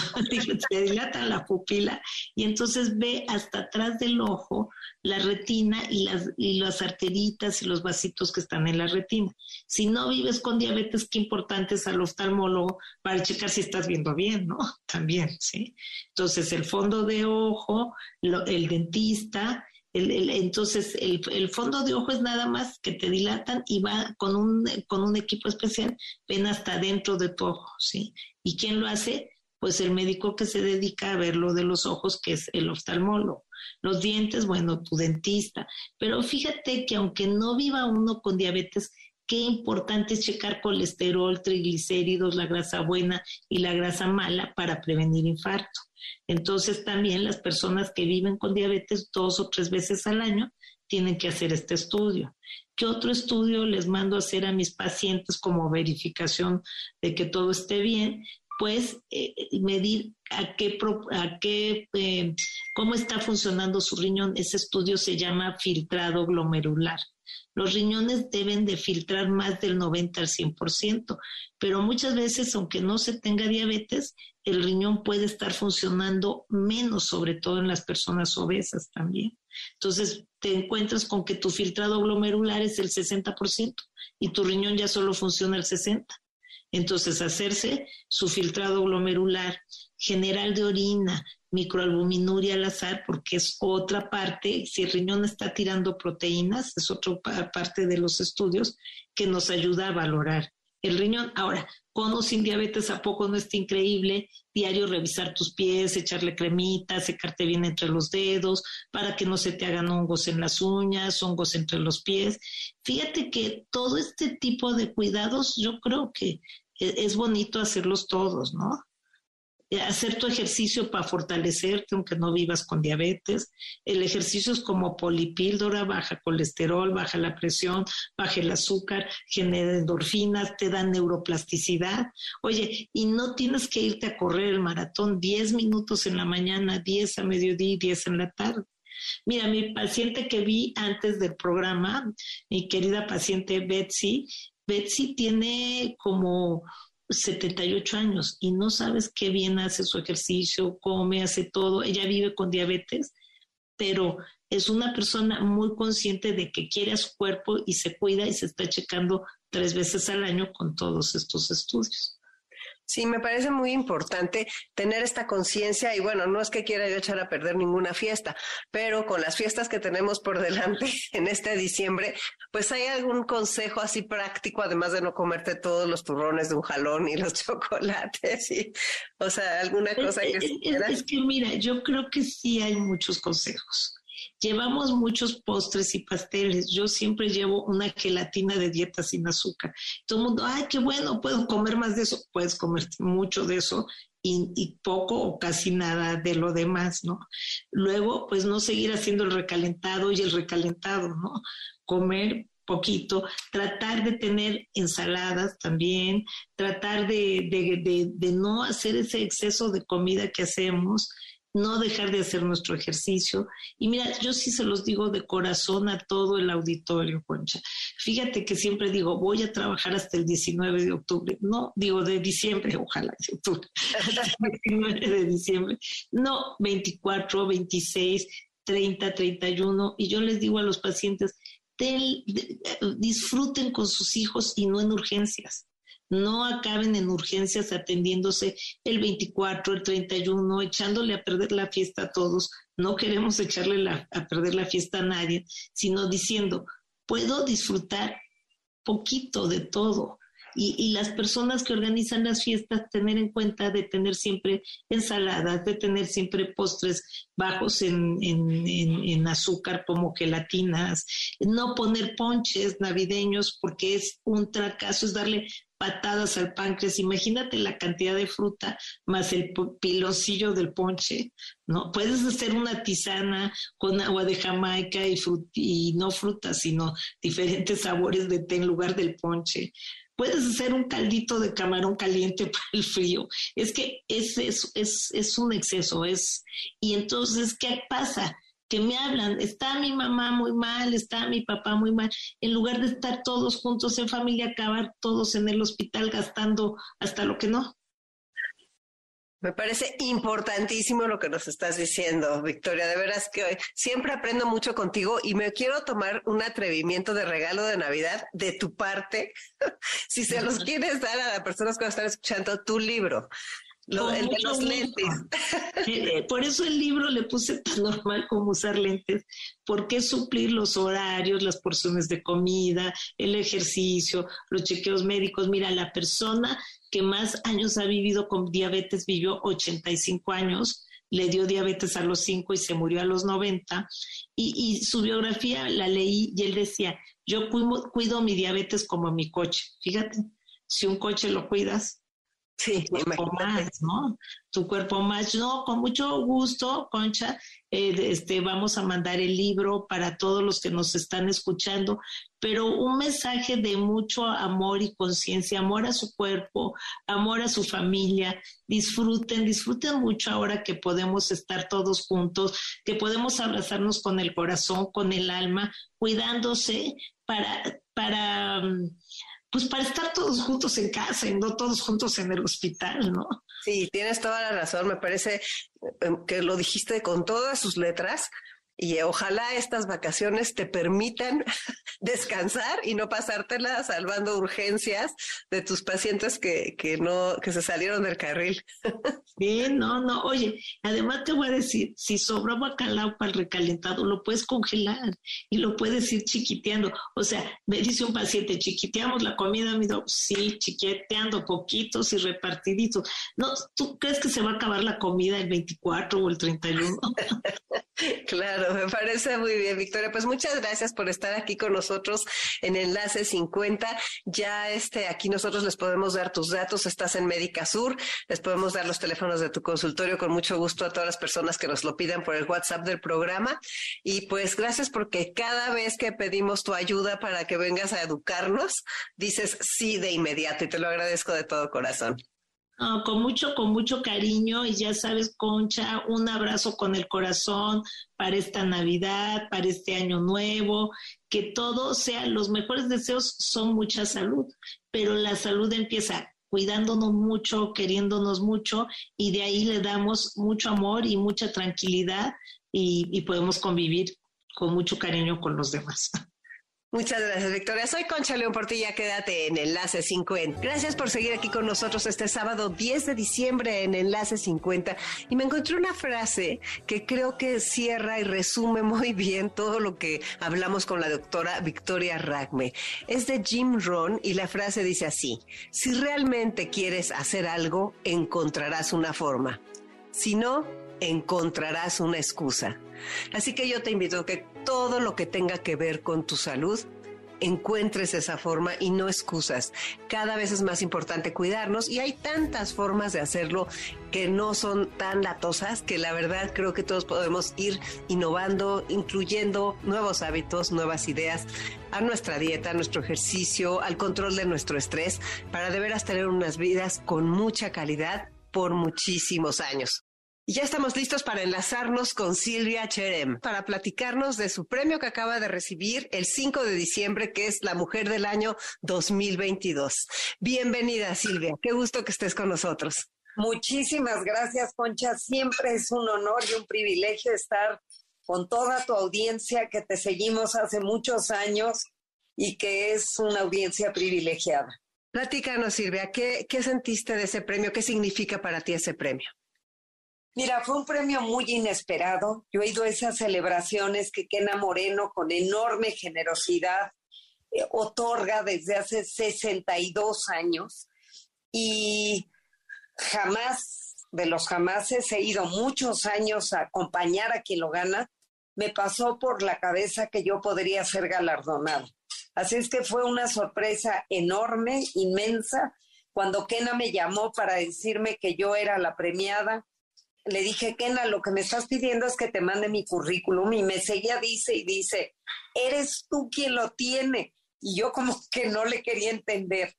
se dilata la pupila y entonces ve hasta atrás del ojo la retina y las, y las arteritas y los vasitos que están en la retina. Si no vives con diabetes, qué importante es al oftalmólogo para checar si estás viendo bien, ¿no? También, ¿sí? Entonces, el fondo de ojo, el dentista, entonces, el, fondo de ojo es nada más que te dilatan y va con un, con un equipo especial, ven hasta dentro de tu ojo, ¿sí? ¿Y quién lo hace? Pues el médico que se dedica a ver lo de los ojos, que es el oftalmólogo. Los dientes, bueno, tu dentista. Pero fíjate que aunque no viva uno con diabetes, qué importante es checar colesterol, triglicéridos, la grasa buena y la grasa mala para prevenir infarto. Entonces también las personas que viven con diabetes dos o tres veces al año tienen que hacer este estudio. ¿Qué otro estudio les mando a hacer a mis pacientes como verificación de que todo esté bien? Pues eh, medir a qué, a qué eh, cómo está funcionando su riñón. Ese estudio se llama filtrado glomerular. Los riñones deben de filtrar más del 90 al 100%, pero muchas veces, aunque no se tenga diabetes, el riñón puede estar funcionando menos, sobre todo en las personas obesas también. Entonces, te encuentras con que tu filtrado glomerular es el 60% y tu riñón ya solo funciona el 60%. Entonces, hacerse su filtrado glomerular, general de orina, microalbuminuria al azar, porque es otra parte, si el riñón está tirando proteínas, es otra parte de los estudios que nos ayuda a valorar el riñón. Ahora, con o sin diabetes, ¿a poco no está increíble? Diario revisar tus pies, echarle cremita, secarte bien entre los dedos, para que no se te hagan hongos en las uñas, hongos entre los pies. Fíjate que todo este tipo de cuidados, yo creo que es bonito hacerlos todos, ¿no? Eh, hacer tu ejercicio para fortalecerte, aunque no vivas con diabetes. El ejercicio es como polipíldora, baja colesterol, baja la presión, baja el azúcar, genera endorfinas, te da neuroplasticidad. Oye, y no tienes que irte a correr el maratón 10 minutos en la mañana, 10 a mediodía y 10 en la tarde. Mira, mi paciente que vi antes del programa, mi querida paciente Betsy, Betsy tiene como 78 años y no sabes qué bien hace su ejercicio, come, hace todo. Ella vive con diabetes, pero es una persona muy consciente de que quiere a su cuerpo y se cuida y se está checando tres veces al año con todos estos estudios. Sí, me parece muy importante tener esta conciencia y bueno, no es que quiera yo echar a perder ninguna fiesta, pero con las fiestas que tenemos por delante en este diciembre, pues hay algún consejo así práctico, además de no comerte todos los turrones de un jalón y los chocolates y, o sea, alguna cosa que... Es, es que mira, yo creo que sí hay muchos consejos. Llevamos muchos postres y pasteles. Yo siempre llevo una gelatina de dieta sin azúcar. Todo el mundo, ay, qué bueno, puedo comer más de eso. Puedes comer mucho de eso y, poco o casi nada de lo demás, ¿no? Luego, pues no seguir haciendo el recalentado y el recalentado, ¿no? Comer poquito, tratar de tener ensaladas también, tratar de no hacer ese exceso de comida que hacemos no dejar de hacer nuestro ejercicio. Y mira, yo sí se los digo de corazón a todo el auditorio, Concha. Fíjate que siempre digo, voy a trabajar hasta el 19 de octubre. No, digo de diciembre, ojalá de octubre. Hasta el 19 de diciembre. No, 24, 26, 30, 31. Y yo les digo a los pacientes, disfruten con sus hijos y no en urgencias no acaben en urgencias atendiéndose el 24, el 31, echándole a perder la fiesta a todos. No queremos echarle a perder la fiesta a nadie, sino diciendo, puedo disfrutar poquito de todo. Y, las personas que organizan las fiestas tener en cuenta de tener siempre ensaladas, de tener siempre postres bajos en, azúcar como gelatinas, no poner ponches navideños porque es un fracaso, es darle patadas al páncreas. Imagínate la cantidad de fruta más el piloncillo del ponche, ¿no? Puedes hacer una tisana con agua de Jamaica y, y no fruta, sino diferentes sabores de té en lugar del ponche. Puedes hacer un caldito de camarón caliente para el frío. Es que es, es, es, es un exceso, es... Y entonces, ¿qué pasa? Que me hablan, está mi mamá muy mal, está mi papá muy mal, en lugar de estar todos juntos en familia, acabar todos en el hospital gastando hasta lo que no. Me parece importantísimo lo que nos estás diciendo, Victoria. De veras que siempre aprendo mucho contigo y me quiero tomar un atrevimiento de regalo de Navidad de tu parte. si se los quieres dar a las personas que están escuchando tu libro. Lo, el de los lentes. Eh, por eso el libro le puse tan normal como usar lentes, porque suplir los horarios, las porciones de comida, el ejercicio, los chequeos médicos. Mira, la persona que más años ha vivido con diabetes vivió 85 años, le dio diabetes a los 5 y se murió a los 90. Y, y su biografía la leí y él decía, yo cuido, cuido mi diabetes como mi coche. Fíjate, si un coche lo cuidas, Sí, cuerpo más, ¿no? Tu cuerpo más, no, con mucho gusto, Concha, eh, este, vamos a mandar el libro para todos los que nos están escuchando, pero un mensaje de mucho amor y conciencia, amor a su cuerpo, amor a su familia, disfruten, disfruten mucho ahora que podemos estar todos juntos, que podemos abrazarnos con el corazón, con el alma, cuidándose para, para, mm, pues para estar todos juntos en casa y no todos juntos en el hospital, ¿no? Sí, tienes toda la razón. Me parece eh, que lo dijiste con todas sus letras. Y ojalá estas vacaciones te permitan descansar y no pasártela salvando urgencias de tus pacientes que, que no, que se salieron del carril. Bien, no, no. Oye, además te voy a decir, si sobra bacalao para el recalentado, lo puedes congelar y lo puedes ir chiquiteando. O sea, me dice un paciente, chiquiteamos la comida, mi sí, chiquiteando poquitos y repartiditos. No, ¿tú crees que se va a acabar la comida el 24 o el 31? claro, me parece muy bien, Victoria. Pues muchas gracias por estar aquí con nosotros en Enlace 50. Ya este, aquí nosotros les podemos dar tus datos, estás en Médica Sur, les podemos dar los teléfonos de tu consultorio con mucho gusto a todas las personas que nos lo pidan por el WhatsApp del programa. Y pues gracias porque cada vez que pedimos tu ayuda para que vengas a educarnos, dices sí de inmediato y te lo agradezco de todo corazón. Con mucho, con mucho cariño y ya sabes, Concha, un abrazo con el corazón para esta Navidad, para este año nuevo, que todo sea, los mejores deseos son mucha salud, pero la salud empieza cuidándonos mucho, queriéndonos mucho y de ahí le damos mucho amor y mucha tranquilidad y, podemos convivir con mucho cariño con los demás. Muchas gracias, Victoria. Soy Concha León Portilla. Quédate en Enlace 50. Gracias por seguir aquí con nosotros este sábado 10 de diciembre en Enlace 50. Y me encontré una frase que creo que cierra y resume muy bien todo lo que hablamos con la doctora Victoria Ragme. Es de Jim Ron y la frase dice así: Si realmente quieres hacer algo, encontrarás una forma. Si no, encontrarás una excusa. Así que yo te invito a que todo lo que tenga que ver con tu salud, encuentres esa forma y no excusas. Cada vez es más importante cuidarnos y hay tantas formas de hacerlo que no son tan latosas que la verdad creo que todos podemos ir innovando, incluyendo nuevos hábitos, nuevas ideas a nuestra dieta, a nuestro ejercicio, al control de nuestro estrés, para de veras tener unas vidas con mucha calidad por muchísimos años. Ya estamos listos para enlazarnos con Silvia Cherem para platicarnos de su premio que acaba de recibir el 5 de diciembre, que es la Mujer del Año 2022. Bienvenida, Silvia. Qué gusto que estés con nosotros. Muchísimas gracias, Concha. Siempre es un honor y un privilegio estar con toda tu audiencia que te seguimos hace muchos años y que es una audiencia privilegiada. Platícanos, Silvia, ¿qué, qué sentiste de ese premio? ¿Qué significa para ti ese premio? Mira, fue un premio muy inesperado. Yo he ido a esas celebraciones que Kena Moreno, con enorme generosidad, eh, otorga desde hace 62 años. Y jamás, de los jamases, he ido muchos años a acompañar a quien lo gana. Me pasó por la cabeza que yo podría ser galardonado. Así es que fue una sorpresa enorme, inmensa, cuando Kena me llamó para decirme que yo era la premiada le dije, Kena, lo que me estás pidiendo es que te mande mi currículum y me seguía, dice y dice, eres tú quien lo tiene. Y yo como que no le quería entender.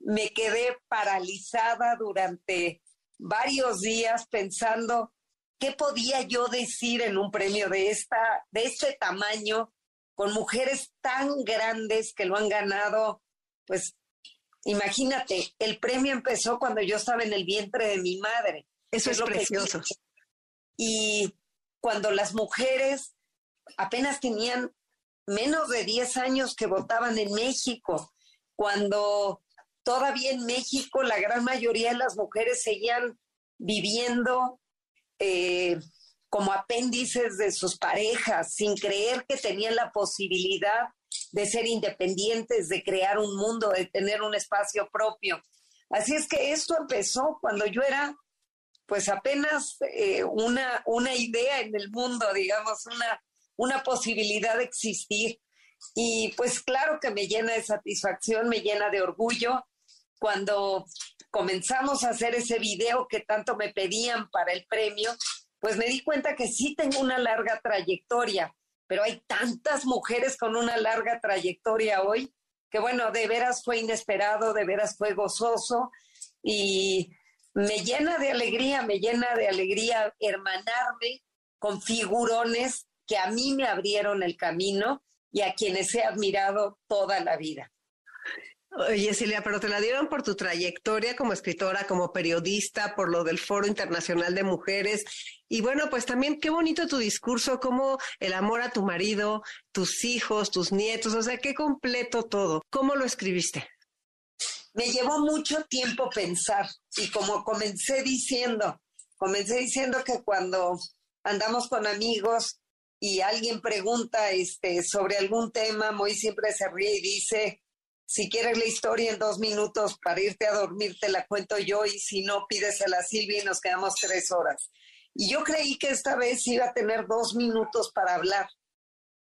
Me quedé paralizada durante varios días pensando qué podía yo decir en un premio de, esta, de este tamaño, con mujeres tan grandes que lo han ganado, pues imagínate, el premio empezó cuando yo estaba en el vientre de mi madre eso es, precioso. y cuando las mujeres apenas tenían menos de 10 años que votaban en México, cuando todavía en México la gran mayoría de las mujeres seguían viviendo eh, como apéndices de sus parejas, sin creer que tenían la posibilidad de ser independientes, de crear un mundo, de tener un espacio propio. Así es que esto empezó cuando yo era pues apenas eh, una, una idea en el mundo, digamos, una, una posibilidad de existir. Y pues claro que me llena de satisfacción, me llena de orgullo cuando comenzamos a hacer ese video que tanto me pedían para el premio, pues me di cuenta que sí tengo una larga trayectoria, pero hay tantas mujeres con una larga trayectoria hoy que bueno, de veras fue inesperado, de veras fue gozoso y me llena de alegría, me llena de alegría hermanarme con figurones que a mí me abrieron el camino y a quienes he admirado toda la vida. Oye, Silvia, pero te la dieron por tu trayectoria como escritora, como periodista, por lo del Foro Internacional de Mujeres. Y bueno, pues también qué bonito tu discurso, como el amor a tu marido, tus hijos, tus nietos, o sea, qué completo todo. ¿Cómo lo escribiste? Me llevó mucho tiempo pensar y como comencé diciendo, comencé diciendo que cuando andamos con amigos y alguien pregunta este, sobre algún tema, muy siempre se ríe y dice, si quieres la historia en dos minutos para irte a dormir, te la cuento yo y si no, pídesela a Silvia y nos quedamos tres horas. Y yo creí que esta vez iba a tener dos minutos para hablar,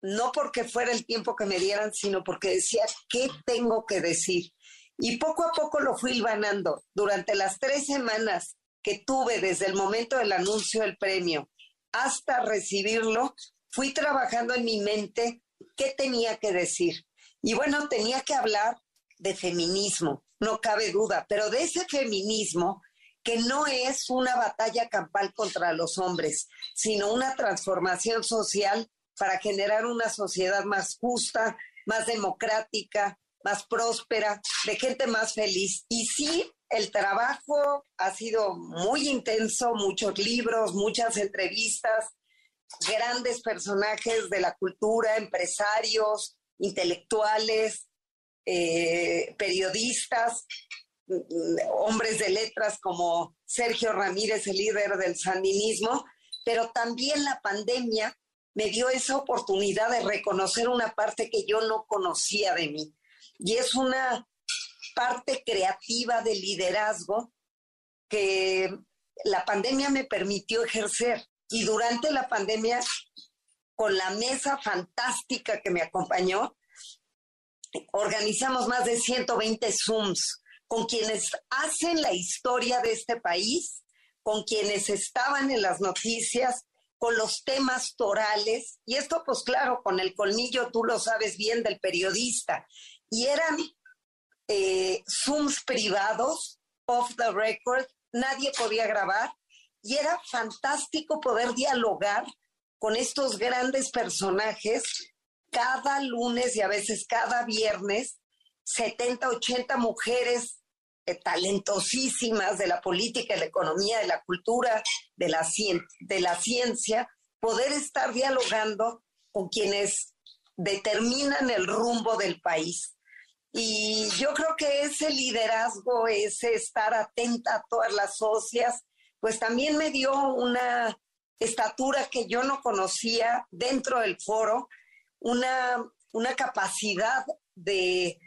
no porque fuera el tiempo que me dieran, sino porque decía, ¿qué tengo que decir? Y poco a poco lo fui ganando. Durante las tres semanas que tuve desde el momento del anuncio del premio hasta recibirlo, fui trabajando en mi mente qué tenía que decir. Y bueno, tenía que hablar de feminismo, no cabe duda, pero de ese feminismo que no es una batalla campal contra los hombres, sino una transformación social para generar una sociedad más justa, más democrática, más próspera, de gente más feliz. Y sí, el trabajo ha sido muy intenso, muchos libros, muchas entrevistas, grandes personajes de la cultura, empresarios, intelectuales, eh, periodistas, hombres de letras como Sergio Ramírez, el líder del sandinismo, pero también la pandemia me dio esa oportunidad de reconocer una parte que yo no conocía de mí. Y es una parte creativa de liderazgo que la pandemia me permitió ejercer. Y durante la pandemia con la mesa fantástica que me acompañó, organizamos más de 120 Zooms con quienes hacen la historia de este país, con quienes estaban en las noticias, con los temas torales, y esto pues claro, con el colmillo, tú lo sabes bien, del periodista. Y eran eh, Zooms privados, off the record, nadie podía grabar, y era fantástico poder dialogar con estos grandes personajes cada lunes y a veces cada viernes, 70, 80 mujeres eh, talentosísimas de la política, de la economía, de la cultura, de la, de la ciencia, poder estar dialogando con quienes determinan el rumbo del país. Y yo creo que ese liderazgo, ese estar atenta a todas las socias, pues también me dio una estatura que yo no conocía dentro del foro, una, una capacidad de,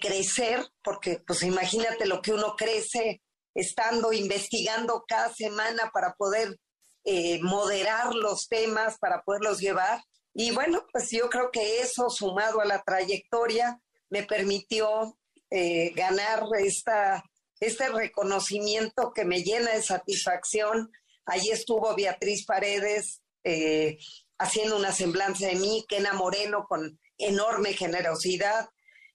crecer, porque pues imagínate lo que uno crece estando investigando cada semana para poder eh, moderar los temas, para poderlos llevar. Y bueno, pues yo creo que eso sumado a la trayectoria me permitió eh, ganar esta, este reconocimiento que me llena de satisfacción Allí estuvo Beatriz Paredes eh, haciendo una semblanza de mí, Kena Moreno con enorme generosidad.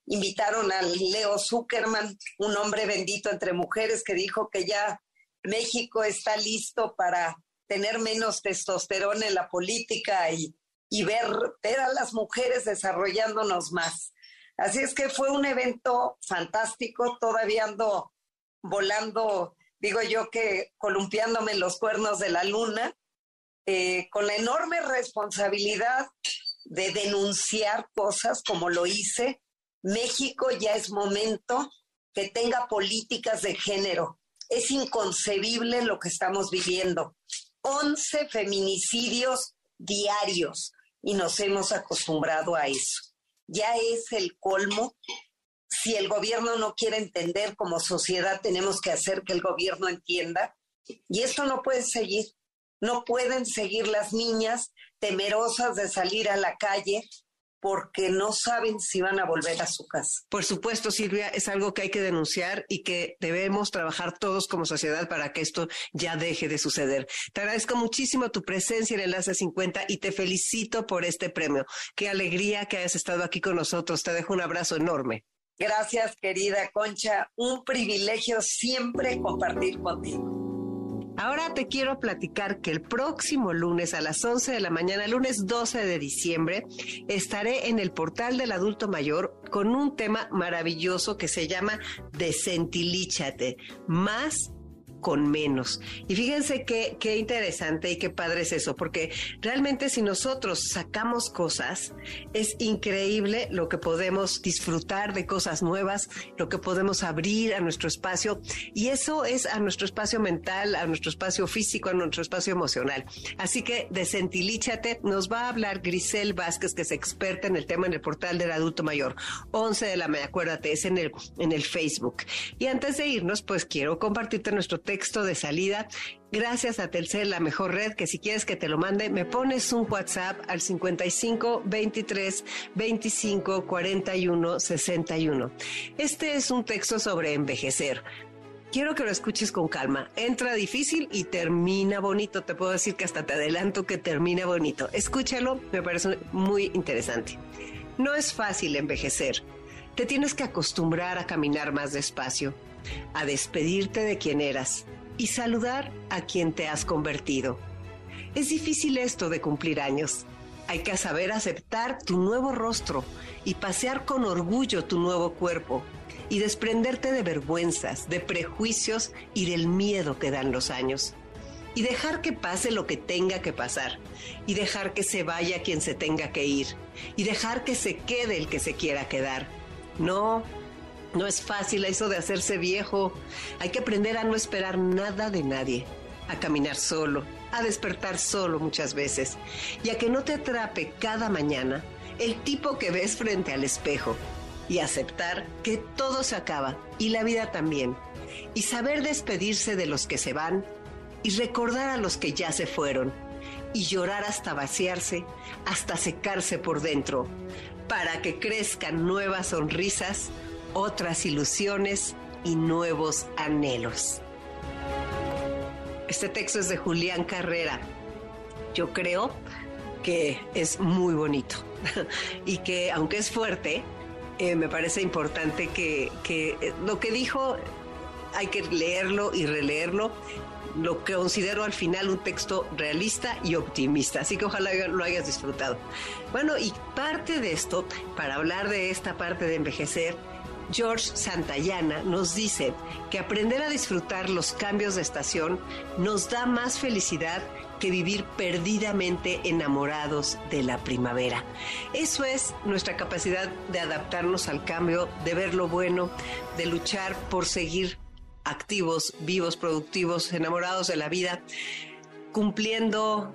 Invitaron a Leo Zuckerman, un hombre bendito entre mujeres, que dijo que ya México está listo para tener menos testosterona en la política y, ver, ver a las mujeres desarrollándonos más. Así es que fue un evento fantástico, todavía ando volando digo yo que columpiándome en los cuernos de la luna, eh, con la enorme responsabilidad de denunciar cosas como lo hice, México ya es momento que tenga políticas de género. Es inconcebible lo que estamos viviendo. 11 feminicidios diarios y nos hemos acostumbrado a eso. Ya es el colmo si el gobierno no quiere entender, como sociedad tenemos que hacer que el gobierno entienda. Y esto no puede seguir. No pueden seguir las niñas temerosas de salir a la calle porque no saben si van a volver a su casa. Por supuesto, Silvia, es algo que hay que denunciar y que debemos trabajar todos como sociedad para que esto ya deje de suceder. Te agradezco muchísimo tu presencia en Enlace 50 y te felicito por este premio. Qué alegría que hayas estado aquí con nosotros. Te dejo un abrazo enorme. Gracias, querida Concha. Un privilegio siempre compartir contigo. Ahora te quiero platicar que el próximo lunes a las 11 de la mañana, lunes 12 de diciembre, estaré en el portal del adulto mayor con un tema maravilloso que se llama Desentilíchate, más con menos. Y fíjense qué, qué interesante y qué padre es eso, porque realmente si nosotros sacamos cosas, es increíble lo que podemos disfrutar de cosas nuevas, lo que podemos abrir a nuestro espacio, y eso es a nuestro espacio mental, a nuestro espacio físico, a nuestro espacio emocional. Así que desentilíchate, nos va a hablar Grisel Vázquez, que es experta en el tema en el portal del adulto mayor. 11 de la mañana, acuérdate, es en el, en el Facebook. Y antes de irnos, pues quiero compartirte nuestro texto texto de salida. Gracias a Telcel, la mejor red, que si quieres que te lo mande, me pones un WhatsApp al 55 23 25 41 61. Este es un texto sobre envejecer. Quiero que lo escuches con calma. Entra difícil y termina bonito. Te puedo decir que hasta te adelanto que termina bonito. Escúchalo, me parece muy interesante. No es fácil envejecer. Te tienes que acostumbrar a caminar más despacio a despedirte de quien eras y saludar a quien te has convertido. Es difícil esto de cumplir años. Hay que saber aceptar tu nuevo rostro y pasear con orgullo tu nuevo cuerpo y desprenderte de vergüenzas, de prejuicios y del miedo que dan los años. Y dejar que pase lo que tenga que pasar. Y dejar que se vaya quien se tenga que ir. Y dejar que se quede el que se quiera quedar. No, no es fácil eso de hacerse viejo. Hay que aprender a no esperar nada de nadie, a caminar solo, a despertar solo muchas veces y a que no te atrape cada mañana el tipo que ves frente al espejo y aceptar que todo se acaba y la vida también y saber despedirse de los que se van y recordar a los que ya se fueron y llorar hasta vaciarse, hasta secarse por dentro, para que crezcan nuevas sonrisas otras ilusiones y nuevos anhelos. Este texto es de Julián Carrera. Yo creo que es muy bonito y que aunque es fuerte, eh, me parece importante que, eh, lo que dijo hay que leerlo y releerlo. Lo que considero al final un texto realista y optimista. Así que ojalá lo hayas disfrutado. Bueno, y parte de esto, para hablar de esta parte de envejecer, George Santayana nos dice que aprender a disfrutar los cambios de estación nos da más felicidad que vivir perdidamente enamorados de la primavera. Eso es nuestra capacidad de adaptarnos al cambio, de ver lo bueno, de luchar por seguir activos, vivos, productivos, enamorados de la vida, cumpliendo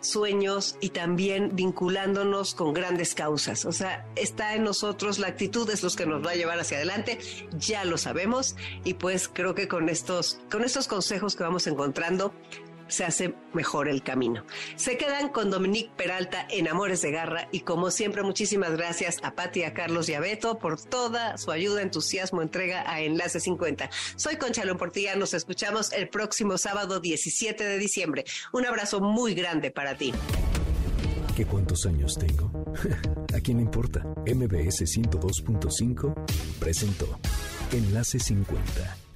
sueños y también vinculándonos con grandes causas. O sea, está en nosotros, la actitud es lo que nos va a llevar hacia adelante, ya lo sabemos y pues creo que con estos, con estos consejos que vamos encontrando, se hace mejor el camino. Se quedan con Dominique Peralta en Amores de Garra y como siempre muchísimas gracias a Pati, a Carlos y a Beto por toda su ayuda, entusiasmo, entrega a Enlace 50. Soy Conchalón Portilla, nos escuchamos el próximo sábado 17 de diciembre. Un abrazo muy grande para ti. ¿Qué cuántos años tengo? ¿A quién le importa? MBS 102.5 presentó Enlace 50